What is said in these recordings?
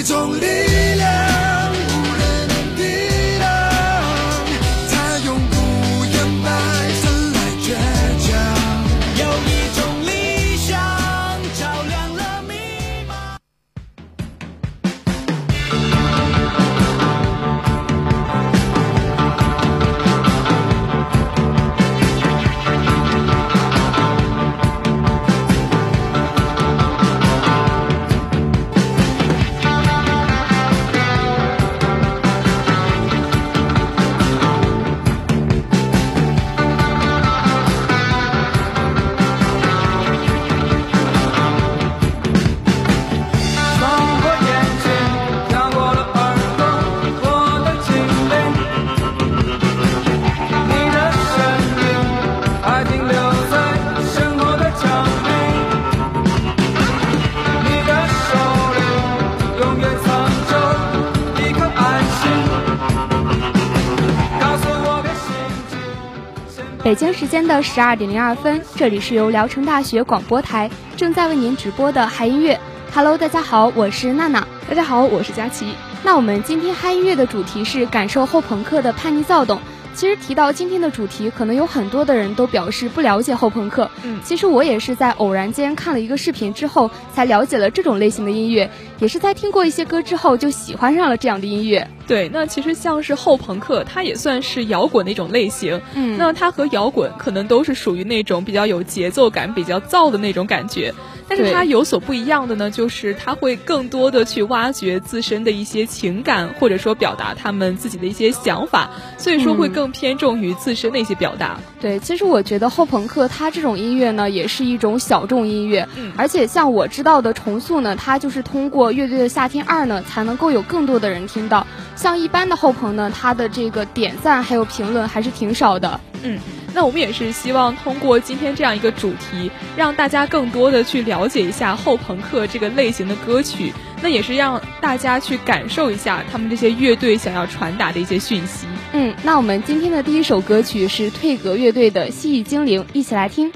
一种力。北京时间的十二点零二分，这里是由聊城大学广播台正在为您直播的嗨音乐。Hello，大家好，我是娜娜。大家好，我是佳琪。那我们今天嗨音乐的主题是感受后朋克的叛逆躁动。其实提到今天的主题，可能有很多的人都表示不了解后朋克。嗯，其实我也是在偶然间看了一个视频之后，才了解了这种类型的音乐，也是在听过一些歌之后就喜欢上了这样的音乐。对，那其实像是后朋克，它也算是摇滚的一种类型。嗯，那它和摇滚可能都是属于那种比较有节奏感、比较燥的那种感觉。但是它有所不一样的呢，就是它会更多的去挖掘自身的一些情感，或者说表达他们自己的一些想法，所以说会更偏重于自身的一些表达。对，其实我觉得后朋克它这种音乐呢，也是一种小众音乐。嗯，而且像我知道的重塑呢，它就是通过乐队的夏天二呢，才能够有更多的人听到。像一般的后朋呢，它的这个点赞还有评论还是挺少的。嗯，那我们也是希望通过今天这样一个主题让大家更多的去了解一下后朋克这个类型的歌曲。那也是让大家去感受一下他们这些乐队想要传达的一些讯息。嗯那我们今天的第一首歌曲是退格乐队的蜥蜴精灵一起来听。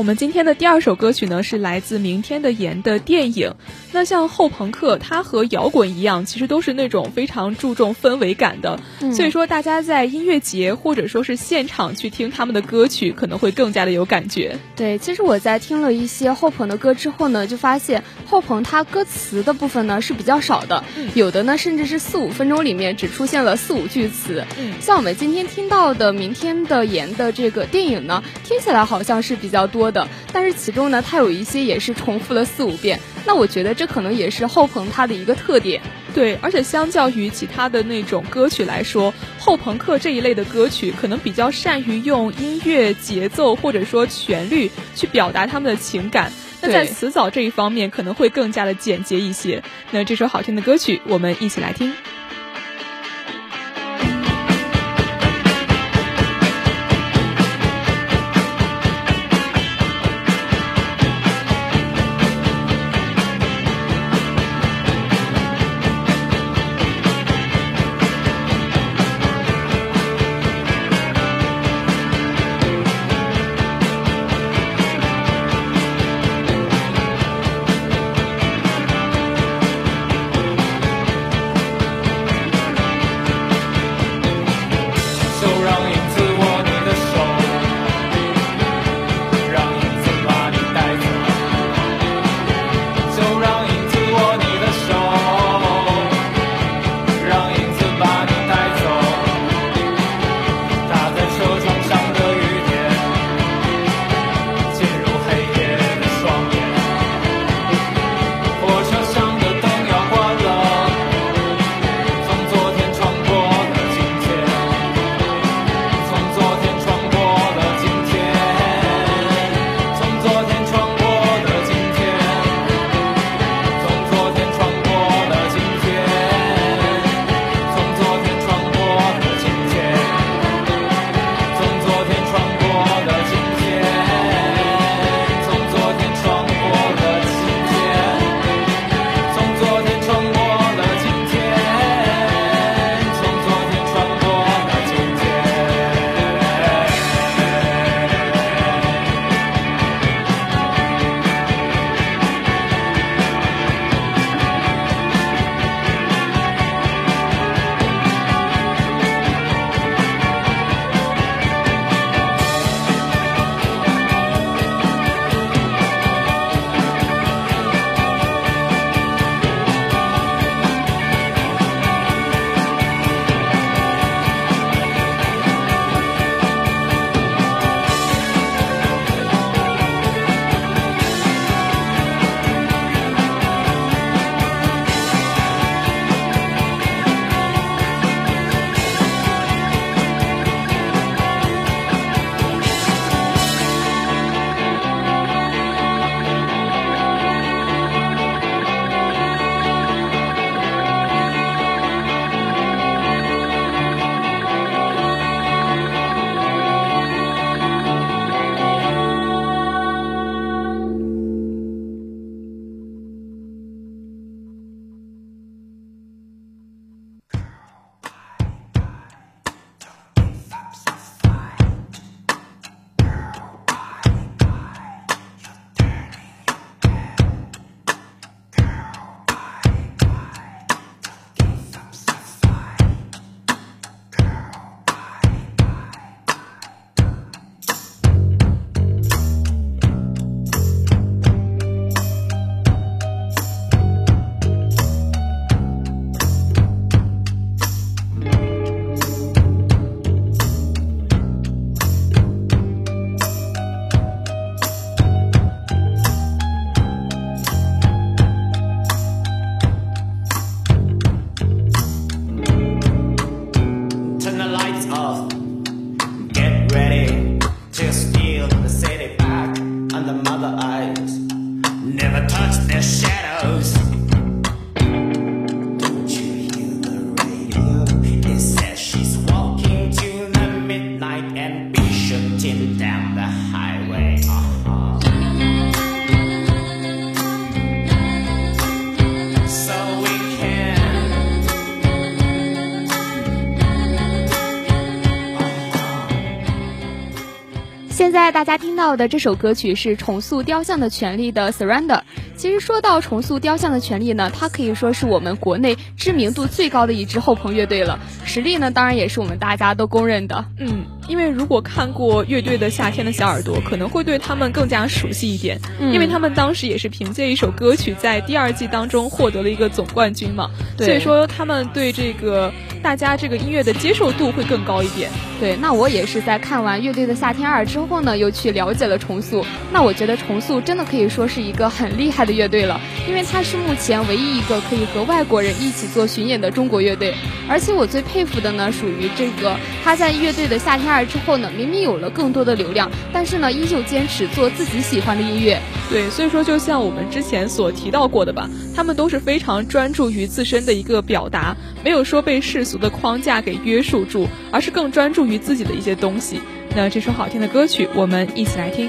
我们今天的第二首歌曲呢，是来自明天的盐的电影。那像后朋克，它和摇滚一样，其实都是那种非常注重氛围感的。所以说，大家在音乐节或者说是现场去听他们的歌曲，可能会更加的有感觉。对，其实我在听了一些后朋的歌之后呢，就发现后朋它歌词的部分呢是比较少的，有的呢甚至是四五分钟里面只出现了四五句词。嗯，像我们今天听到的《明天的盐》的这个电影呢，听起来好像是比较多的，但是其中呢，它有一些也是重复了四五遍。那我觉得这可能也是后朋他的一个特点，对，而且相较于其他的那种歌曲来说，后朋克这一类的歌曲可能比较善于用音乐节奏或者说旋律去表达他们的情感。那在词藻这一方面可能会更加的简洁一些。那这首好听的歌曲，我们一起来听。的这首歌曲是重塑雕像的权利的 Surrender。其实说到重塑雕像的权利呢，它可以说是我们国内知名度最高的一支后朋乐队了，实力呢当然也是我们大家都公认的。嗯，因为如果看过乐队的《夏天的小耳朵》，可能会对他们更加熟悉一点，因为他们当时也是凭借一首歌曲在第二季当中获得了一个总冠军嘛，所以说他们对这个大家这个音乐的接受度会更高一点。对，那我也是在看完乐队的《夏天二》之后呢，又去了解了重塑。那我觉得重塑真的可以说是一个很厉害的乐队了，因为它是目前唯一一个可以和外国人一起做巡演的中国乐队。而且我最佩服的呢，属于这个他在乐队的《夏天二》之后呢，明明有了更多的流量，但是呢，依旧坚持做自己喜欢的音乐。对，所以说就像我们之前所提到过的吧，他们都是非常专注于自身的一个表达，没有说被世俗俗的框架给约束住，而是更专注于自己的一些东西。那这首好听的歌曲，我们一起来听。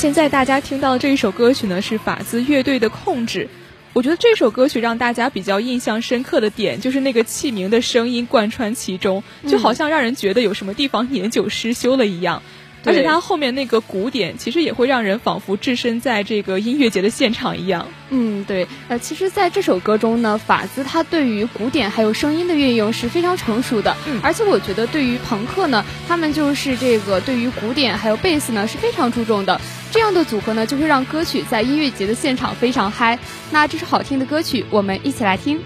现在大家听到的这一首歌曲呢，是法兹乐队的《控制》。我觉得这首歌曲让大家比较印象深刻的点，就是那个器名的声音贯穿其中，就好像让人觉得有什么地方年久失修了一样。而且它后面那个鼓点，其实也会让人仿佛置身在这个音乐节的现场一样。嗯，对。呃，其实，在这首歌中呢，法兹他对于鼓点还有声音的运用是非常成熟的。嗯。而且我觉得，对于朋克呢，他们就是这个对于鼓点还有贝斯呢是非常注重的。这样的组合呢，就会让歌曲在音乐节的现场非常嗨。那这首好听的歌曲，我们一起来听。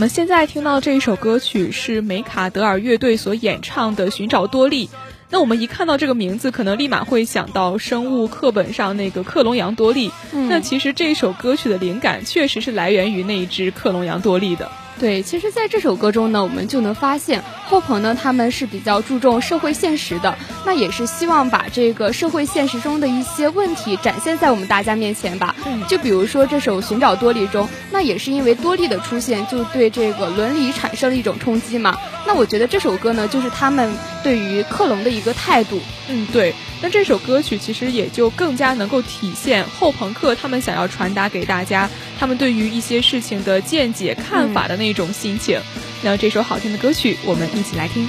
们现在听到这一首歌曲是梅卡德尔乐队所演唱的《寻找多利》。那我们一看到这个名字，可能立马会想到生物课本上那个克隆羊多利。那其实这首歌曲的灵感确实是来源于那一只克隆羊多利的。对，其实，在这首歌中呢，我们就能发现后朋呢，他们是比较注重社会现实的，那也是希望把这个社会现实中的一些问题展现在我们大家面前吧。嗯，就比如说这首《寻找多利》中，那也是因为多利的出现，就对这个伦理产生了一种冲击嘛。那我觉得这首歌呢，就是他们对于克隆的一个态度。嗯，对。那这首歌曲其实也就更加能够体现后朋克他们想要传达给大家，他们对于一些事情的见解、看法的那种心情。那这首好听的歌曲，我们一起来听。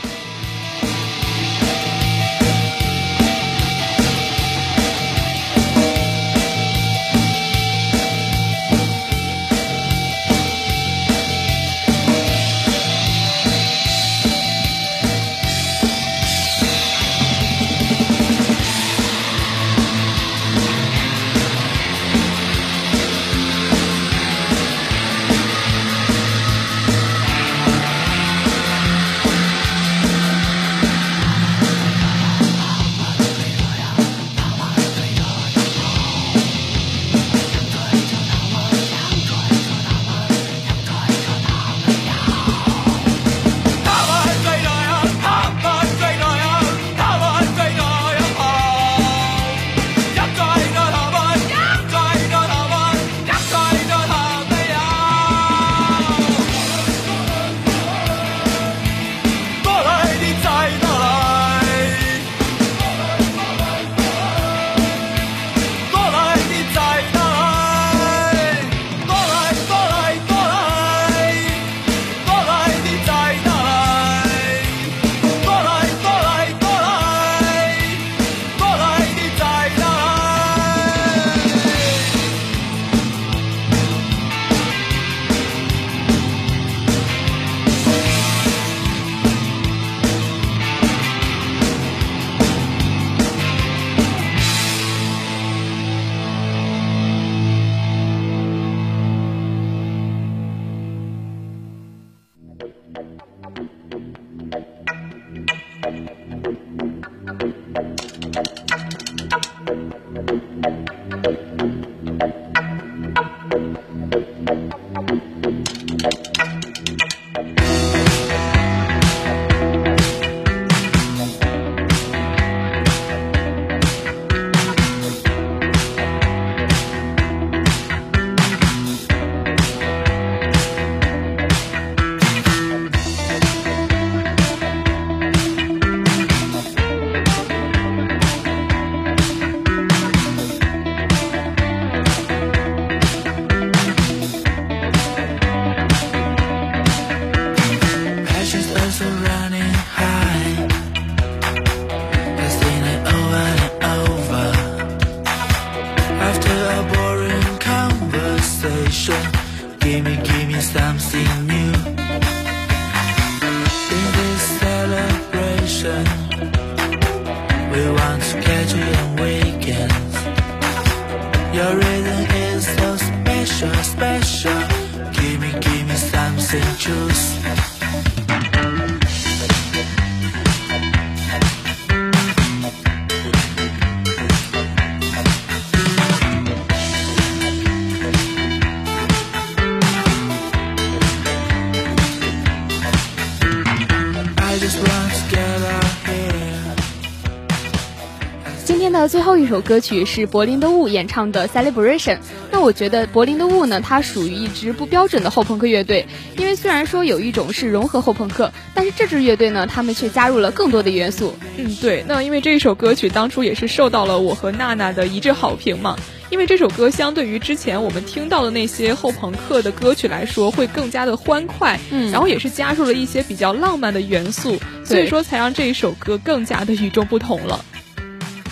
最后一首歌曲是柏林的雾演唱的《Celebration》。那我觉得柏林的雾呢，它属于一支不标准的后朋克乐队，因为虽然说有一种是融合后朋克，但是这支乐队呢，他们却加入了更多的元素。嗯，对。那因为这一首歌曲当初也是受到了我和娜娜的一致好评嘛。因为这首歌相对于之前我们听到的那些后朋克的歌曲来说，会更加的欢快，嗯，然后也是加入了一些比较浪漫的元素，所以说才让这一首歌更加的与众不同了。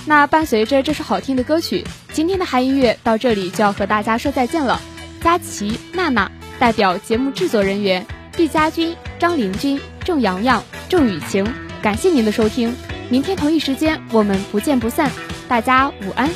那伴随着这首好听的歌曲，今天的嗨音乐到这里就要和大家说再见了。佳琪、娜娜代表节目制作人员毕佳军、张林君、郑洋洋、郑雨晴，感谢您的收听。明天同一时间我们不见不散，大家午安。